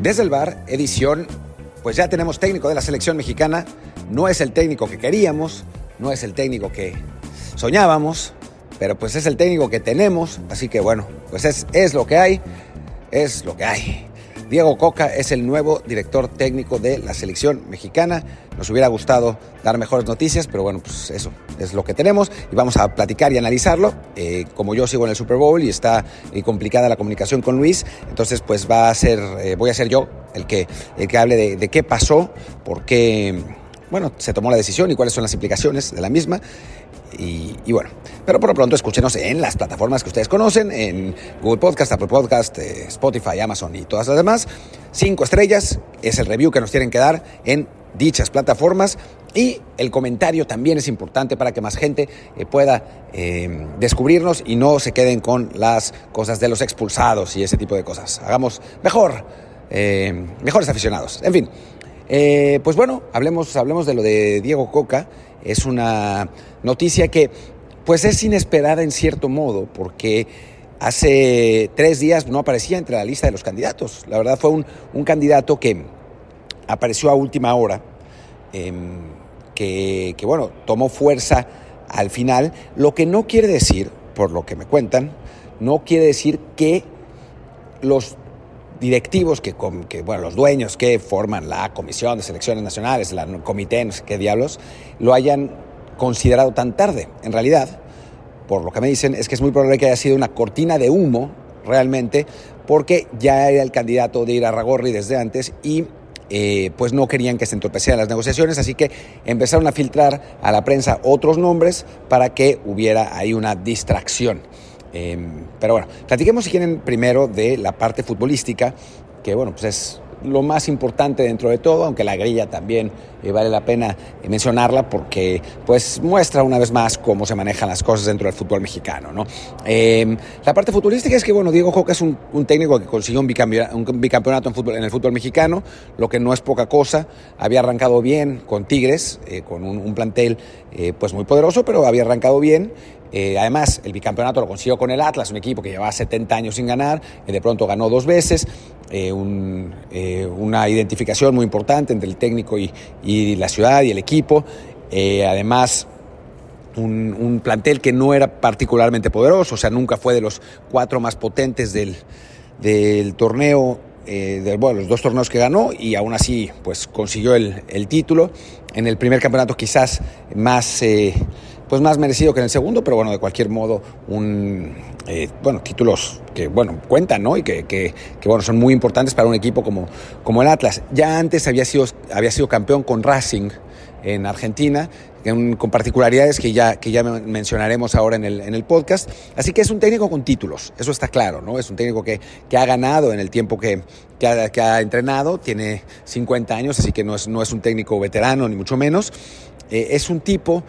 Desde el bar, edición, pues ya tenemos técnico de la selección mexicana. No es el técnico que queríamos, no es el técnico que soñábamos, pero pues es el técnico que tenemos. Así que bueno, pues es, es lo que hay, es lo que hay. Diego Coca es el nuevo director técnico de la selección mexicana. Nos hubiera gustado dar mejores noticias, pero bueno, pues eso es lo que tenemos y vamos a platicar y analizarlo. Eh, como yo sigo en el Super Bowl y está eh, complicada la comunicación con Luis, entonces pues va a ser, eh, voy a ser yo el que, el que hable de, de qué pasó, por qué, bueno, se tomó la decisión y cuáles son las implicaciones de la misma. Y, bueno, pero por lo pronto escúchenos en las plataformas que ustedes conocen, en Google Podcast, Apple Podcast, eh, Spotify, Amazon y todas las demás. Cinco estrellas es el review que nos tienen que dar en dichas plataformas. Y el comentario también es importante para que más gente eh, pueda eh, descubrirnos y no se queden con las cosas de los expulsados y ese tipo de cosas. Hagamos mejor, mejores aficionados. En fin, pues bueno, hablemos, hablemos de lo de Diego Coca es una noticia que pues es inesperada en cierto modo, porque hace tres días no aparecía entre la lista de los candidatos. La verdad fue un, candidato que apareció a última hora, em, que, que, bueno, tomó fuerza al final, lo que no quiere decir, por lo que me cuentan, no quiere decir que los directivos que, que, bueno, los dueños que forman la Comisión de Selecciones Nacionales, la comité, no sé qué diablos, lo hayan considerado tan tarde. En realidad, por lo que me dicen, es que es muy probable que haya sido una cortina de humo realmente, porque ya era el candidato de ir a Ragorri desde antes y eh, pues no querían que se entorpecieran las negociaciones, así que empezaron a filtrar a la prensa otros nombres para que hubiera ahí una distracción. Em, pero bueno, platiquemos si quieren primero de la parte futbolística, que bueno, pues es lo más importante dentro de todo, aunque la grilla también eh, vale la pena mencionarla porque pues muestra una vez más cómo se manejan las cosas dentro del fútbol mexicano. ¿no? Em, la parte futbolística es que bueno, Diego Joca es un, técnico que consiguió un bicampeonato, en, fútbol, en el fútbol mexicano, lo que no es poca cosa. Había arrancado bien con Tigres, eh, con un, plantel eh, pues muy poderoso, pero había arrancado bien. Además, el bicampeonato lo consiguió con el Atlas, un equipo que llevaba 70 años sin ganar, y de pronto ganó dos veces. una identificación muy importante entre el técnico y, la ciudad y el equipo. Eh, además, un, plantel que no era particularmente poderoso, o sea, nunca fue de los cuatro más potentes del, torneo, eh, de, bueno, los dos torneos que ganó y aún así pues consiguió el, título. En el primer campeonato quizás más... Eh, pues más merecido que en el segundo, pero bueno, de cualquier modo, un, eh, bueno, títulos que, bueno, cuentan, ¿no? Y que, que, bueno, son muy importantes para un equipo como, como el Atlas. Ya antes había sido, había sido campeón con Racing en Argentina, con particularidades que ya, que ya mencionaremos ahora en el, en el podcast. Así que es un técnico con títulos, eso está claro, ¿no? Es un técnico que, que ha ganado en el tiempo que, que ha, que, ha, entrenado, tiene 50 años, así que no es, no es un técnico veterano, ni mucho menos. Eh, es un tipo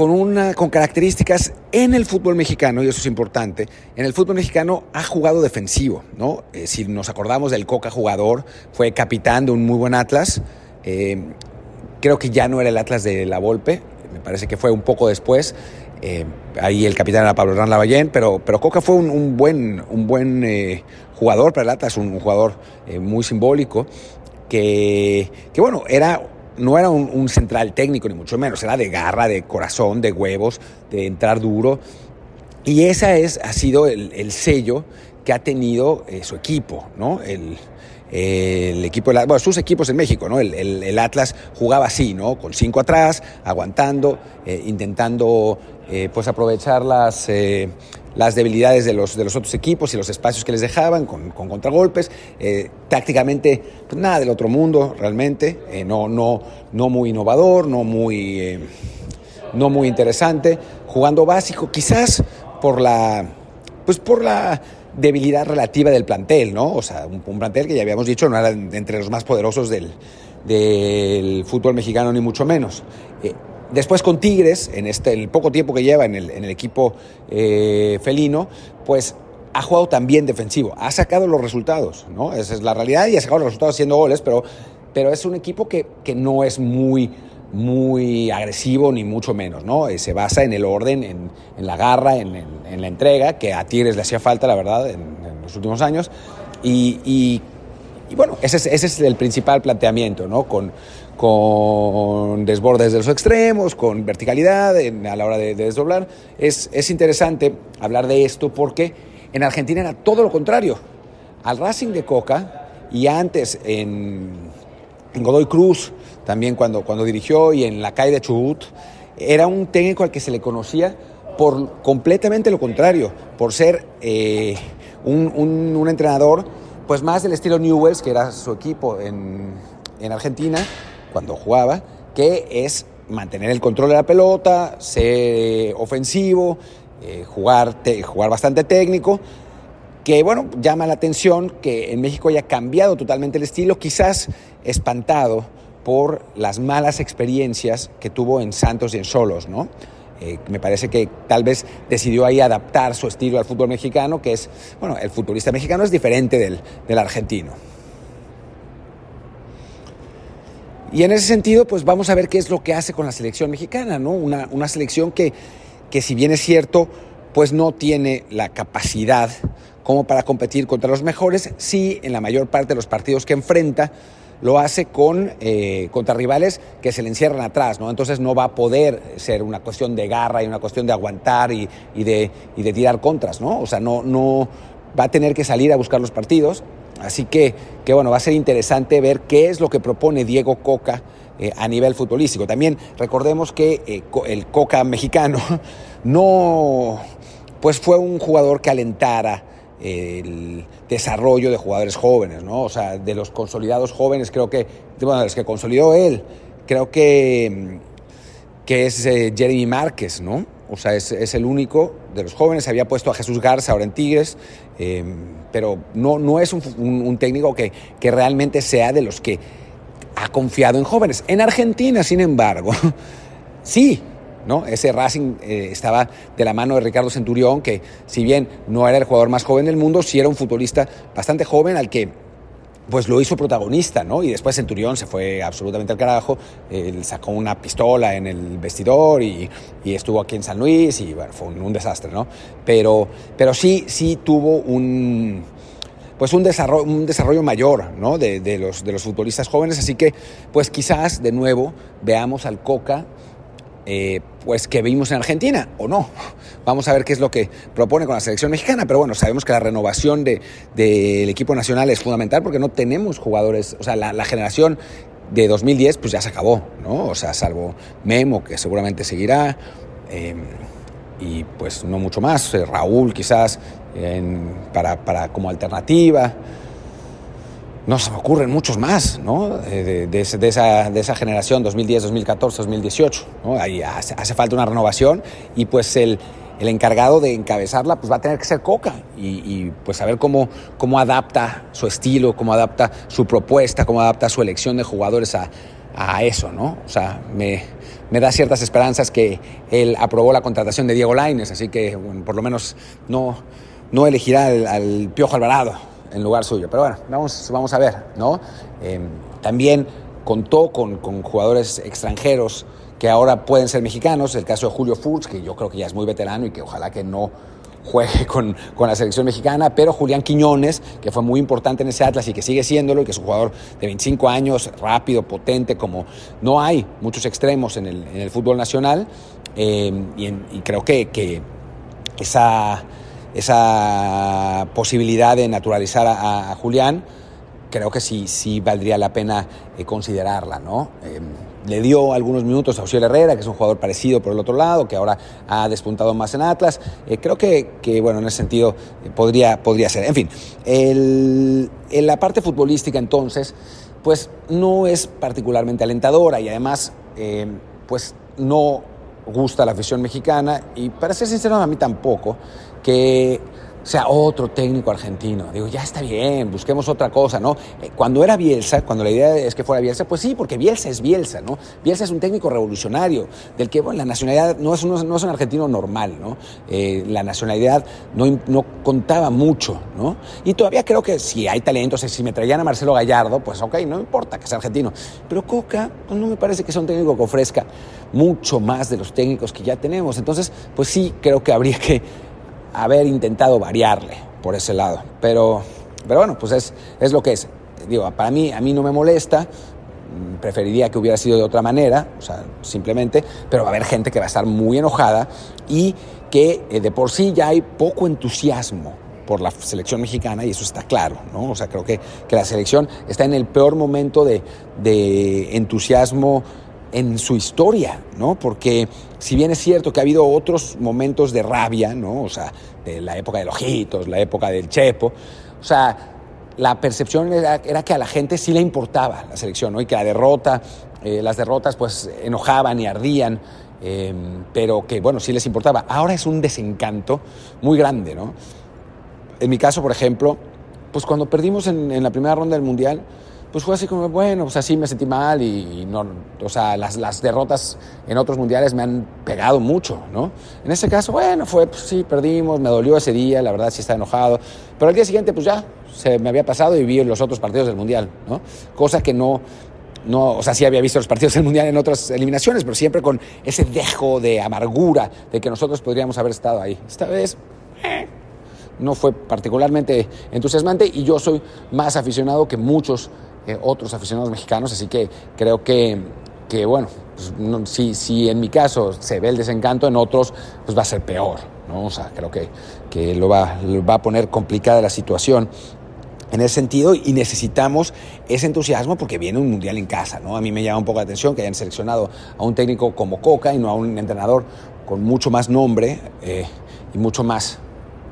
con, una, con características en el fútbol mexicano, y eso es importante, en el fútbol mexicano ha jugado defensivo, ¿no? Eh, si nos acordamos del Coca jugador, fue capitán de un muy buen Atlas, eh, creo que ya no era el Atlas de la Volpe, me parece que fue un poco después, eh, ahí el capitán era Pablo Hernán Lavallén, pero, pero Coca fue un, buen, un buen jugador para el Atlas, un, jugador muy simbólico, que bueno, era no era un, central técnico, ni mucho menos, era de garra, de corazón, de huevos, de entrar duro. Y ese es, ha sido el, sello que ha tenido eh, su equipo, ¿no? El, el equipo, bueno, sus equipos en México, ¿no? El, Atlas jugaba así, ¿no? Con cinco atrás, aguantando, eh, intentando eh, pues aprovechar las, las debilidades de los, de los otros equipos y los espacios que les dejaban con, contragolpes. tácticamente, pues nada del otro mundo, realmente. no, no, no muy innovador, no muy, no muy interesante. Jugando básico, quizás por la, pues por la debilidad relativa del plantel, ¿no? O sea, un, plantel que ya habíamos dicho no era entre los más poderosos del, del fútbol mexicano, ni mucho menos. Después con Tigres, en este, el poco tiempo que lleva en el, en el equipo eh, felino, pues ha jugado también defensivo, ha sacado los resultados, ¿no? Esa es la realidad y ha sacado los resultados haciendo goles, pero, pero es un equipo que, que no es muy muy agresivo ni mucho menos, ¿no? Eh, se basa en el orden, en, la garra, en, la entrega, que a Tigres le hacía falta, la verdad, en, los últimos años, y, y bueno, ese es, ese es, el principal planteamiento, ¿no? Con, con desbordes de los extremos, con verticalidad a la hora de, de desdoblar. Es, es interesante hablar de esto porque en Argentina era todo lo contrario. Al Racing de Coca y antes en, en Godoy Cruz, también cuando, cuando dirigió, y en la calle de Chubut, era un técnico al que se le conocía por completamente lo contrario, por ser eh, un, un, un, entrenador pues más del estilo Newells, que era su equipo en, en Argentina cuando jugaba, que es mantener el control de la pelota, ser ofensivo, eh, jugar, jugar bastante técnico, que bueno, llama la atención que en México haya cambiado totalmente el estilo, quizás espantado por las malas experiencias que tuvo en Santos y en Solos, ¿no? Eh, me parece que tal vez decidió ahí adaptar su estilo al fútbol mexicano, que es, bueno, el futbolista mexicano es diferente del, del argentino. Y en ese sentido, pues vamos a ver qué es lo que hace con la selección mexicana, ¿no? Una, una selección que, que si bien es cierto, pues no tiene la capacidad como para competir contra los mejores, sí en la mayor parte de los partidos que enfrenta lo hace con, eh, contra rivales que se le encierran atrás, ¿no? Entonces no va a poder ser una cuestión de garra y una cuestión de aguantar y, y, de, y de, tirar contras, ¿no? O sea, no, no va a tener que salir a buscar los partidos. Así que, que bueno, va a ser interesante ver qué es lo que propone Diego Coca eh, a nivel futbolístico. También recordemos que eh, el Coca mexicano no, pues fue un jugador que alentara el desarrollo de jugadores jóvenes, ¿no? O sea, de los consolidados jóvenes, creo que, bueno, de los que consolidó él, creo que, que es eh, Jeremy Márquez, ¿no? O sea, es, el único de los jóvenes. Había puesto a Jesús Garza ahora en Tigres, eh, pero no, no es un técnico que, que realmente sea de los que ha confiado en jóvenes. En Argentina, sin embargo, sí, ¿no? Ese Racing eh, estaba de la mano de Ricardo Centurión, que si bien no era el jugador más joven del mundo, sí era un futbolista bastante joven al que pues lo hizo protagonista, ¿no? Y después Centurión se fue absolutamente al carajo, él sacó una pistola en el vestidor y, estuvo aquí en San Luis y bueno, fue un, desastre, ¿no? Pero, pero sí, sí tuvo un, pues un desarrollo, un desarrollo mayor ¿no? de, los, de los futbolistas jóvenes, así que pues quizás de nuevo veamos al Coca eh, pues que vimos en Argentina o no. Vamos a ver qué es lo que propone con la selección mexicana, pero bueno, sabemos que la renovación del de, de equipo nacional es fundamental porque no tenemos jugadores, o sea, la, generación de 2010 pues ya se acabó, ¿no? O sea, salvo Memo, que seguramente seguirá, eh, y pues no mucho más, eh, Raúl quizás para, para como alternativa no se ocurren muchos más, ¿no? De, de, esa, generación 2010, 2014, 2018, ¿no? Hace, falta una renovación y pues el, encargado de encabezarla pues va a tener que ser Coca y, pues a ver cómo, cómo adapta su estilo, cómo adapta su propuesta, cómo adapta su elección de jugadores a, eso, ¿no? O sea, me, da ciertas esperanzas que él aprobó la contratación de Diego Laines, así que bueno, por lo menos no, elegirá al Piojo Alvarado, en lugar suyo. Pero bueno, vamos, vamos a ver, ¿no? Eh, también contó con, con, jugadores extranjeros que ahora pueden ser mexicanos, el caso de Julio Furch, que yo creo que ya es muy veterano y que ojalá que no juegue con, con, la selección mexicana, pero Julián Quiñones, que fue muy importante en ese Atlas y que sigue siéndolo, y que es un jugador de 25 años, rápido, potente, como no hay muchos extremos en el, en el fútbol nacional, eh, y, y, creo que, que esa esa posibilidad de naturalizar a, a, Julián, creo que sí, sí valdría la pena eh, considerarla, ¿no? Eh, le dio algunos minutos a Ociel Herrera, que es un jugador parecido por el otro lado, que ahora ha despuntado más en Atlas. Eh, creo que, que, bueno, en ese sentido eh, podría, podría ser. En fin, en la parte futbolística entonces, pues no es particularmente alentadora y además, eh, pues no gusta la afición mexicana y para ser sincero a mí tampoco que sea otro técnico argentino. Digo, ya está bien, busquemos otra cosa, ¿no? Cuando era Bielsa, cuando la idea es que fuera Bielsa, pues sí, porque Bielsa es Bielsa, ¿no? Bielsa es un técnico revolucionario, del que, bueno, la nacionalidad no es un, no es un argentino normal, ¿no? Eh, la nacionalidad no, no, contaba mucho, ¿no? Y todavía creo que si hay talentos, si me traían a Marcelo Gallardo, pues ok, no importa que sea argentino. Pero Coca pues no me parece que sea un técnico que ofrezca mucho más de los técnicos que ya tenemos. Entonces, pues sí, creo que habría que haber intentado variarle por ese lado. Pero, pero bueno, pues es, es lo que es. digo, para mí, a mí no me molesta, preferiría que hubiera sido de otra manera, o sea, simplemente, pero va a haber gente que va a estar muy enojada y que eh, de por sí ya hay poco entusiasmo por la selección mexicana y eso está claro, ¿no? O sea, creo que, que la selección está en el peor momento de, de entusiasmo en su historia, ¿no? Porque si bien es cierto que ha habido otros momentos de rabia, ¿no? O sea, de la época de los ojitos, la época del Chepo, o sea, la percepción era, que a la gente sí le importaba la selección, ¿no? Y que la derrota, eh, las derrotas pues enojaban y ardían, eh, pero que bueno, sí les importaba. Ahora es un desencanto muy grande, ¿no? En mi caso, por ejemplo, pues cuando perdimos en, en la primera ronda del Mundial, pues fue así como, bueno, pues así me sentí mal y, no, o sea, las, las, derrotas en otros mundiales me han pegado mucho, ¿no? En ese caso, bueno, fue, pues sí, perdimos, me dolió ese día, la verdad sí estaba enojado, pero al día siguiente, pues ya, se me había pasado y vi los otros partidos del mundial, ¿no? Cosa que no, no, o sea, sí había visto los partidos del mundial en otras eliminaciones, pero siempre con ese dejo de amargura de que nosotros podríamos haber estado ahí. Esta vez... Eh, no fue particularmente entusiasmante y yo soy más aficionado que muchos otros aficionados mexicanos, así que creo que, que bueno, pues, si, si, en mi caso se ve el desencanto, en otros pues va a ser peor, ¿no? O sea, creo que, que lo, va, va a poner complicada la situación en ese sentido y necesitamos ese entusiasmo porque viene un mundial en casa, ¿no? A mí me llama un poco la atención que hayan seleccionado a un técnico como Coca y no a un entrenador con mucho más nombre eh, y mucho más,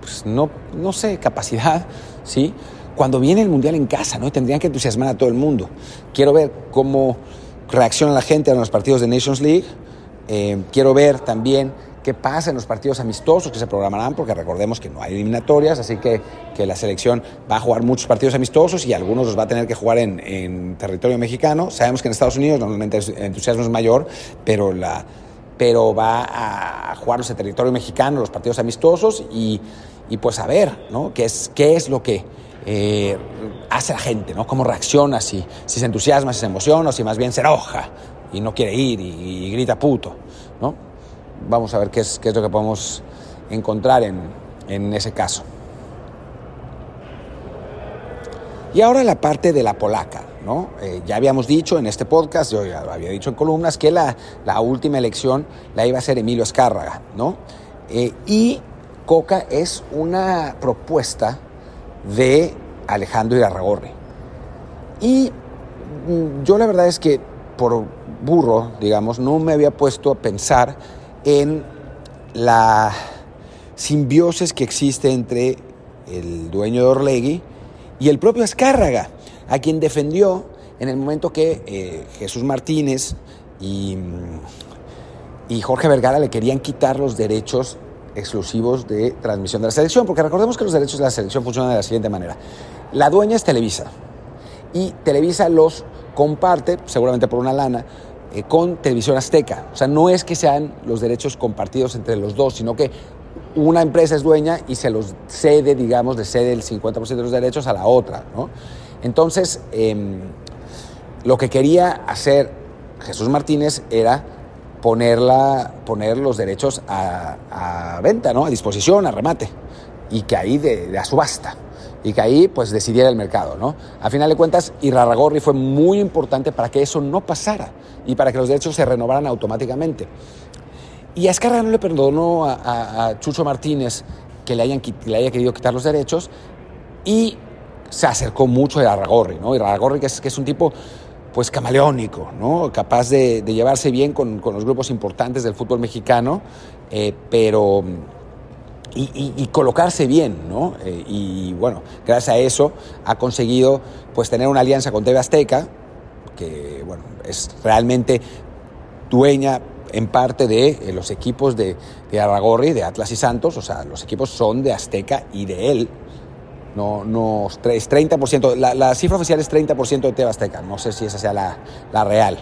pues no, no sé, capacidad, ¿sí? Cuando viene el Mundial en casa, ¿no? Tendrían que entusiasmar a todo el mundo. Quiero ver cómo reacciona la gente a los partidos de Nations League. Eh, quiero ver también qué pasa en los partidos amistosos que se programarán, porque recordemos que no hay eliminatorias, así que, que la selección va a jugar muchos partidos amistosos y algunos los va a tener que jugar en, territorio mexicano. Sabemos que en Estados Unidos normalmente el entusiasmo es mayor, pero, la, pero va a jugarse en territorio mexicano los partidos amistosos y, y pues a ver ¿no? qué, es, qué es lo que eh, hace la gente, ¿no? Cómo reacciona, si, si se entusiasma, si se emociona o si más bien se enoja y no quiere ir y, grita puto, ¿no? Vamos a ver qué es, qué es lo que podemos encontrar en, en ese caso. Y ahora la parte de la polaca, ¿no? Eh, ya habíamos dicho en este podcast, yo ya lo había dicho en columnas, que la, la última elección la iba a hacer Emilio Escárraga, ¿no? Eh, y Coca es una propuesta de Alejandro Irarragorri. Y mm, yo la verdad es que por burro, digamos, no me había puesto a pensar en la simbiosis que existe entre el dueño de Orlegui y el propio Azcárraga, a quien defendió en el momento que eh, Jesús Martínez y, mm, y Jorge Vergara le querían quitar los derechos exclusivos de transmisión de la selección, porque recordemos que los derechos de la selección funcionan de la siguiente manera. La dueña es Televisa y Televisa los comparte, seguramente por una lana, eh, con Televisión Azteca. O sea, no es que sean los derechos compartidos entre los dos, sino que una empresa es dueña y se los cede, digamos, de cede el 50% de los derechos a la otra. Entonces, em, lo que quería hacer Jesús Martínez era ponerla, poner los derechos a, venta, ¿no? a disposición, a remate, y que ahí de, a subasta, y que ahí pues decidiera el mercado. ¿no? A final de cuentas, Irarragorri fue muy importante para que eso no pasara y para que los derechos se renovaran automáticamente. Y a Escarra no le perdonó a, Chucho Martínez que le, hayan, le haya querido quitar los derechos y se acercó mucho a Irarragorri, ¿no? Irarragorri que es, que es un tipo pues camaleónico, ¿no? capaz de, llevarse bien con, los grupos importantes del fútbol mexicano, eh, pero y, colocarse bien, ¿no? Eh, y bueno, gracias a eso ha conseguido pues tener una alianza con TV Azteca, que bueno, es realmente dueña en parte de eh, los equipos de, de Aragorri, de Atlas y Santos, o sea, los equipos son de Azteca y de él, no, no, es 30%, la, la, cifra oficial es 30% de Tebasteca, no sé si esa sea la, la real,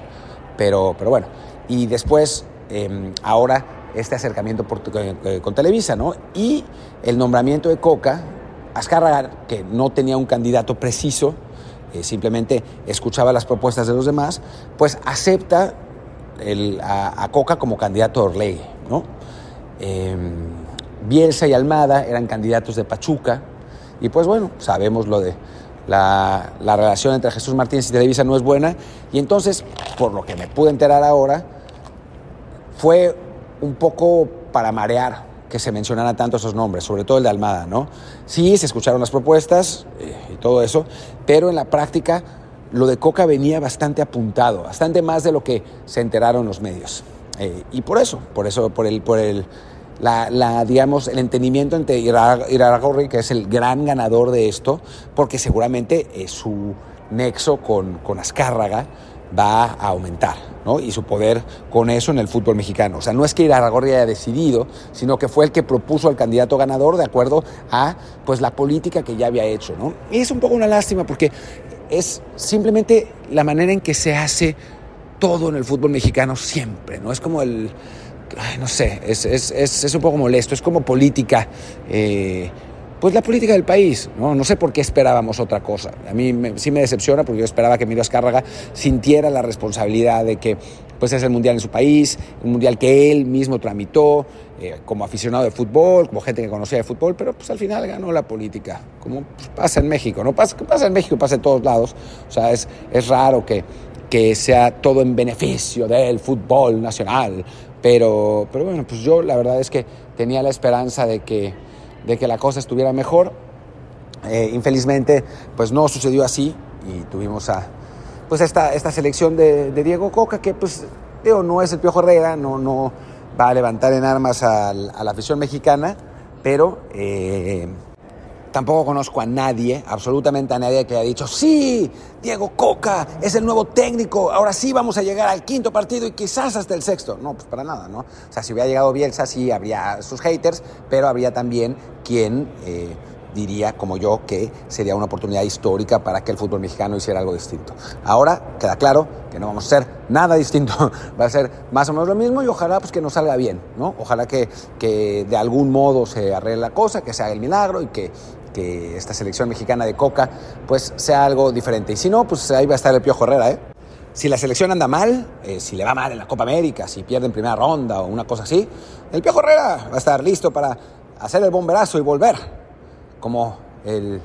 pero, pero bueno. Y después, em, ahora, este acercamiento eh, con, Televisa, ¿no? Y el nombramiento de Coca, Azcárraga, que no tenía un candidato preciso, eh, simplemente escuchaba las propuestas de los demás, pues acepta el, a, Coca como candidato de Orley, ¿no? Bielsa y Almada eran candidatos de Pachuca, y pues bueno, sabemos lo de, la, la, relación entre Jesús Martínez y Televisa no es buena. Y entonces, por lo que me pude enterar ahora, fue un poco para marear que se mencionaran tanto esos nombres, sobre todo el de Almada, ¿no? Sí, se escucharon las propuestas eh, y todo eso, pero en la práctica lo de Coca venía bastante apuntado, bastante más de lo que se enteraron los medios. Eh, y por eso, por eso, por el, por el, la, digamos, el entendimiento entre Iraragorri, que es el gran ganador de esto, porque seguramente eh, su nexo con, con Azcárraga va a aumentar, ¿no? Y su poder con eso en el fútbol mexicano. O sea, no es que Iraragorri haya decidido, sino que fue el que propuso al candidato ganador de acuerdo a pues, la política que ya había hecho, ¿no? Y es un poco una lástima porque es simplemente la manera en que se hace todo en el fútbol mexicano siempre, ¿no? Es como el, no sé, es, es, es, un poco molesto, es como política, eh, pues la política del país, ¿no? No sé por qué esperábamos otra cosa. A mí sí me decepciona porque yo esperaba que Emilio Azcárraga sintiera la responsabilidad de que pues es el mundial en su país, un mundial que él mismo tramitó eh, como aficionado de fútbol, como gente que conocía de fútbol, pero pues al final ganó la política, como pues, pasa en México, ¿no? Pasa, pasa en México, pasa en todos lados. O sea, es, es raro que, que sea todo en beneficio del fútbol nacional, pero, pero bueno, pues yo la verdad es que tenía la esperanza de que, de que la cosa estuviera mejor. Eh, infelizmente, pues no sucedió así y tuvimos a, pues esta, esta selección de, Diego Coca, que pues, digo, no es el Piojo Herrera, no, no va a levantar en armas a, la afición mexicana, pero eh, tampoco conozco a nadie, absolutamente a nadie que haya dicho, sí, Diego Coca es el nuevo técnico, ahora sí vamos a llegar al quinto partido y quizás hasta el sexto. No, pues para nada, ¿no? O sea, si hubiera llegado Bielsa, sí habría sus haters, pero habría también quien... Eh, diría, como yo, que sería una oportunidad histórica para que el fútbol mexicano hiciera algo distinto. Ahora queda claro que no vamos a hacer nada distinto, va a ser más o menos lo mismo y ojalá pues, que nos salga bien, ¿no? Ojalá que, que de algún modo se arregle la cosa, que se haga el milagro y que, que esta selección mexicana de Coca pues sea algo diferente. Y si no, pues ahí va a estar el Piojo Herrera, ¿eh? Si la selección anda mal, eh, si le va mal en la Copa América, si pierde en primera ronda o una cosa así, el Piojo Herrera va a estar listo para hacer el bomberazo y volver como el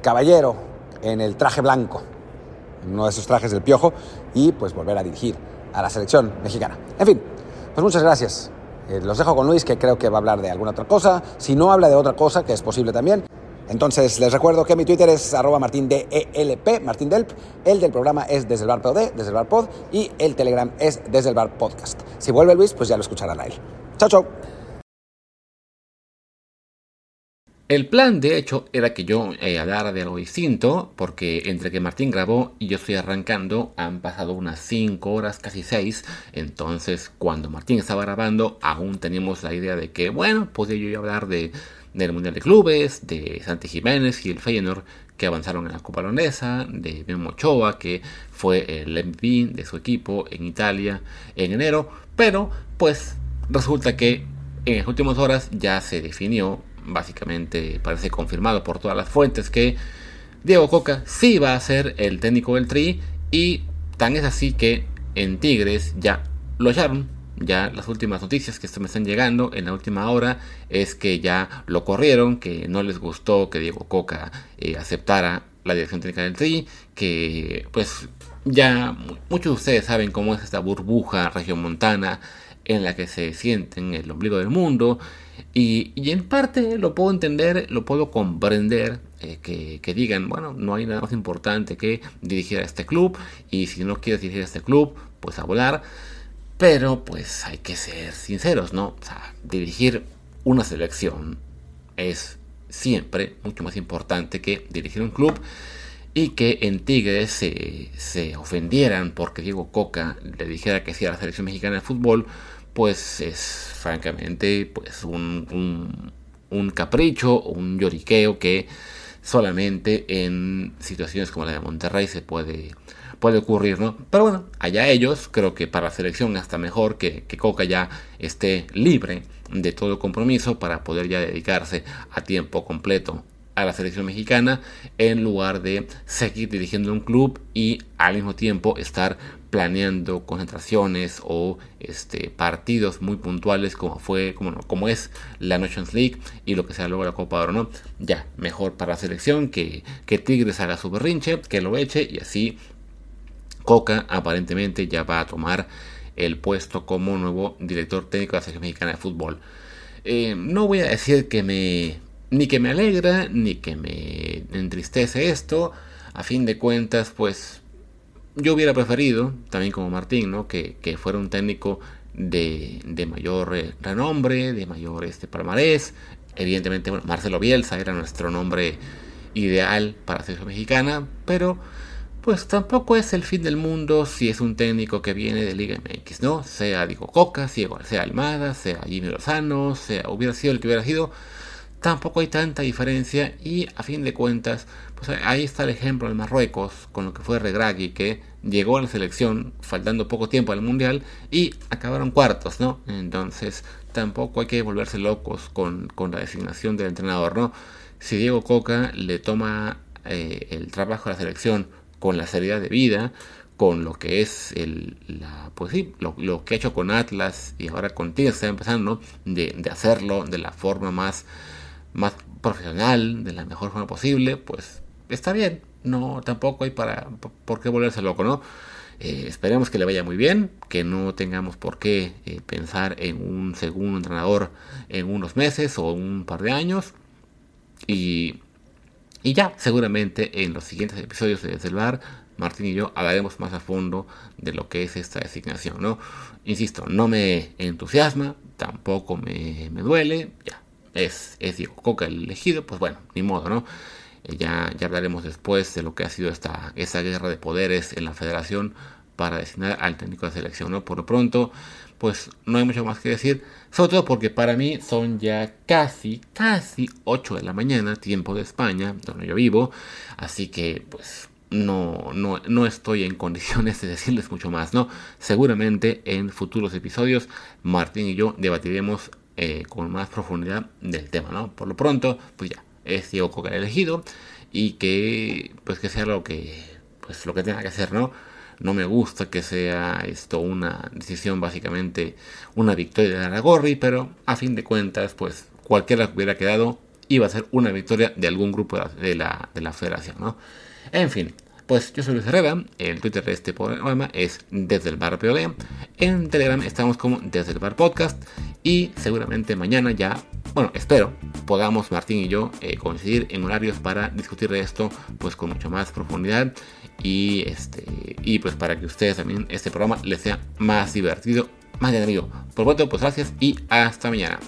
caballero en el traje blanco, uno de esos trajes del piojo, y pues volver a dirigir a la selección mexicana. En fin, pues muchas gracias. Eh, los dejo con Luis, que creo que va a hablar de alguna otra cosa. Si no habla de otra cosa, que es posible también. Entonces, les recuerdo que mi Twitter es arroba martindelp, Martín Delp. El del programa es desde el bar POD, desde el bar pod. Y el Telegram es desde el bar podcast. Si vuelve Luis, pues ya lo escucharán a él. Chao, chao. El plan, de hecho, era que yo eh, hablara de algo distinto, porque entre que Martín grabó y yo estoy arrancando, han pasado unas 5 horas, casi 6. Entonces, cuando Martín estaba grabando, aún teníamos la idea de que, bueno, podía yo hablar de, del Mundial de Clubes, de Santi Jiménez y el Feyenoord que avanzaron en la Copa Holandesa, de Memo Ochoa, que fue el MVP de su equipo en Italia en enero. Pero, pues, resulta que en las últimas horas ya se definió básicamente parece confirmado por todas las fuentes que Diego Coca sí va a ser el técnico del Tri y tan es así que en Tigres ya lo echaron. Ya las últimas noticias que me están llegando en la última hora es que ya lo corrieron, que no les gustó que Diego Coca eh, aceptara la dirección técnica del Tri, que pues ya muchos de ustedes saben cómo es esta burbuja regiomontana en la que se sienten el ombligo del mundo y, en parte lo puedo entender, lo puedo comprender, eh, que, digan, bueno, no hay nada más importante que dirigir a este club y si no quieres dirigir a este club, pues a volar. Pero pues hay que ser sinceros, ¿no? O sea, dirigir una selección es siempre mucho más importante que dirigir un club y que en Tigres se, se ofendieran porque Diego Coca le dijera que sí a la selección mexicana de fútbol pues es francamente pues un, un, capricho o un lloriqueo que solamente en situaciones como la de Monterrey se puede, puede ocurrir, ¿no? Pero bueno, allá ellos, creo que para la selección hasta mejor que, que Coca ya esté libre de todo compromiso para poder ya dedicarse a tiempo completo a la selección mexicana en lugar de seguir dirigiendo un club y al mismo tiempo estar planeando concentraciones o este, partidos muy puntuales como fue como, como es la Nations League y lo que sea luego la Copa de Oro, ¿no? Ya, mejor para la selección que, que Tigres haga su berrinche, que lo eche y así Coca aparentemente ya va a tomar el puesto como nuevo director técnico de la selección mexicana de fútbol. Eh, no voy a decir que me ni que me alegra ni que me entristece esto. A fin de cuentas, pues yo hubiera preferido, también como Martín, ¿no? que, fuera un técnico de, mayor eh, renombre, de mayor este, palmarés. Evidentemente, bueno, Marcelo Bielsa era nuestro nombre ideal para la selección mexicana, pero pues tampoco es el fin del mundo si es un técnico que viene de Liga MX, ¿no? Sea Diego Coca, sea Almada, sea Jimmy Lozano, sea hubiera sido el que hubiera sido, tampoco hay tanta diferencia y a fin de cuentas, pues ahí está el ejemplo de Marruecos con lo que fue Regragui que llegó a la selección faltando poco tiempo al mundial y acabaron cuartos, ¿no? Entonces tampoco hay que volverse locos con, la designación del entrenador, ¿no? Si Diego Coca le toma eh, el trabajo de la selección con la seriedad de vida, con lo que es el, la, pues sí, lo, que ha hecho con Atlas y ahora con Tigres está empezando de, de hacerlo de la forma más más profesional, de la mejor forma posible, pues está bien. No, tampoco hay para por qué volverse loco, ¿no? Eh, esperemos que le vaya muy bien, que no tengamos por qué eh, pensar en un segundo entrenador en unos meses o un par de años. Y, y ya, seguramente en los siguientes episodios de Desde el Bar, Martín y yo hablaremos más a fondo de lo que es esta designación, ¿no? Insisto, no me entusiasma, tampoco me, me duele, ya, es, es Diego Coca el elegido, pues bueno, ni modo, ¿no? Eh, ya, ya hablaremos después de lo que ha sido esta, esa guerra de poderes en la federación para designar al técnico de selección, ¿no? Por lo pronto, pues no hay mucho más que decir, sobre todo porque para mí son ya casi, casi 8 de la mañana, tiempo de España, donde yo vivo, así que pues no, no, no estoy en condiciones de decirles mucho más, ¿no? Seguramente en futuros episodios Martín y yo debatiremos eh, con más profundidad del tema, ¿no? Por lo pronto, pues ya, es Diego Coca elegido y que, pues que sea lo que, pues lo que tenga que hacer, ¿no? No me gusta que sea esto una decisión básicamente una victoria de Aragorri, pero a fin de cuentas, pues cualquiera que hubiera quedado iba a ser una victoria de algún grupo de la, de la federación, ¿no? En fin, pues yo soy Luis Herrera, el Twitter de este programa es desde el bar POD, en Telegram estamos como desde el bar podcast y seguramente mañana ya, bueno, espero, podamos Martín y yo eh, coincidir en horarios para discutir de esto pues con mucho más profundidad y este y pues para que ustedes también este programa les sea más divertido, más amigo. Por lo tanto, pues gracias y hasta mañana.